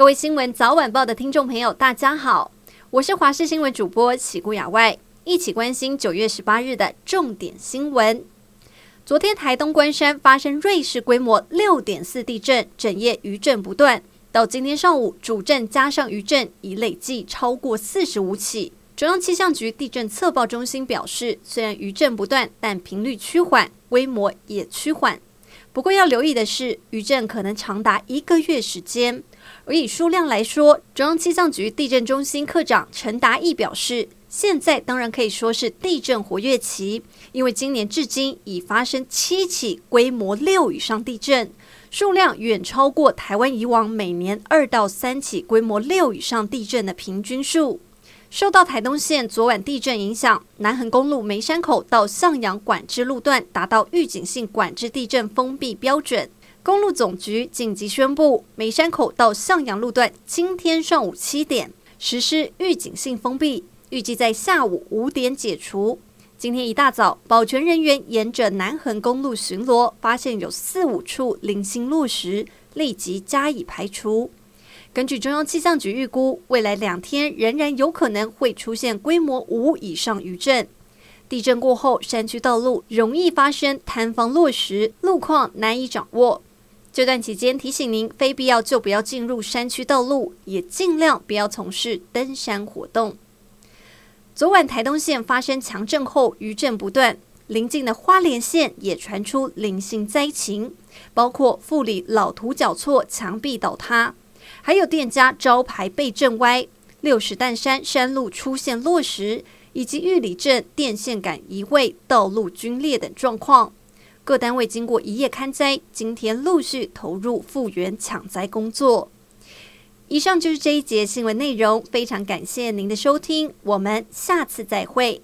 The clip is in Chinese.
各位新闻早晚报的听众朋友，大家好，我是华视新闻主播喜顾雅外，一起关心九月十八日的重点新闻。昨天台东关山发生瑞士规模六点四地震，整夜余震不断。到今天上午，主震加上余震已累计超过四十五起。中央气象局地震测报中心表示，虽然余震不断，但频率趋缓，规模也趋缓。不过要留意的是，余震可能长达一个月时间。而以数量来说，中央气象局地震中心科长陈达义表示，现在当然可以说是地震活跃期，因为今年至今已发生七起规模六以上地震，数量远超过台湾以往每年二到三起规模六以上地震的平均数。受到台东县昨晚地震影响，南横公路梅山口到向阳管制路段达到预警性管制地震封闭标准。公路总局紧急宣布，梅山口到向阳路段今天上午七点实施预警性封闭，预计在下午五点解除。今天一大早，保全人员沿着南横公路巡逻，发现有四五处零星落石，立即加以排除。根据中央气象局预估，未来两天仍然有可能会出现规模五以上余震。地震过后，山区道路容易发生坍方落石，路况难以掌握。这段期间，提醒您非必要就不要进入山区道路，也尽量不要从事登山活动。昨晚台东县发生强震后，余震不断，邻近的花莲县也传出零星灾情，包括富里老土脚厝墙壁倒塌。还有店家招牌被震歪，六十担山山路出现落石，以及玉里镇电线杆移位、道路龟裂等状况。各单位经过一夜勘灾，今天陆续投入复原抢灾工作。以上就是这一节新闻内容，非常感谢您的收听，我们下次再会。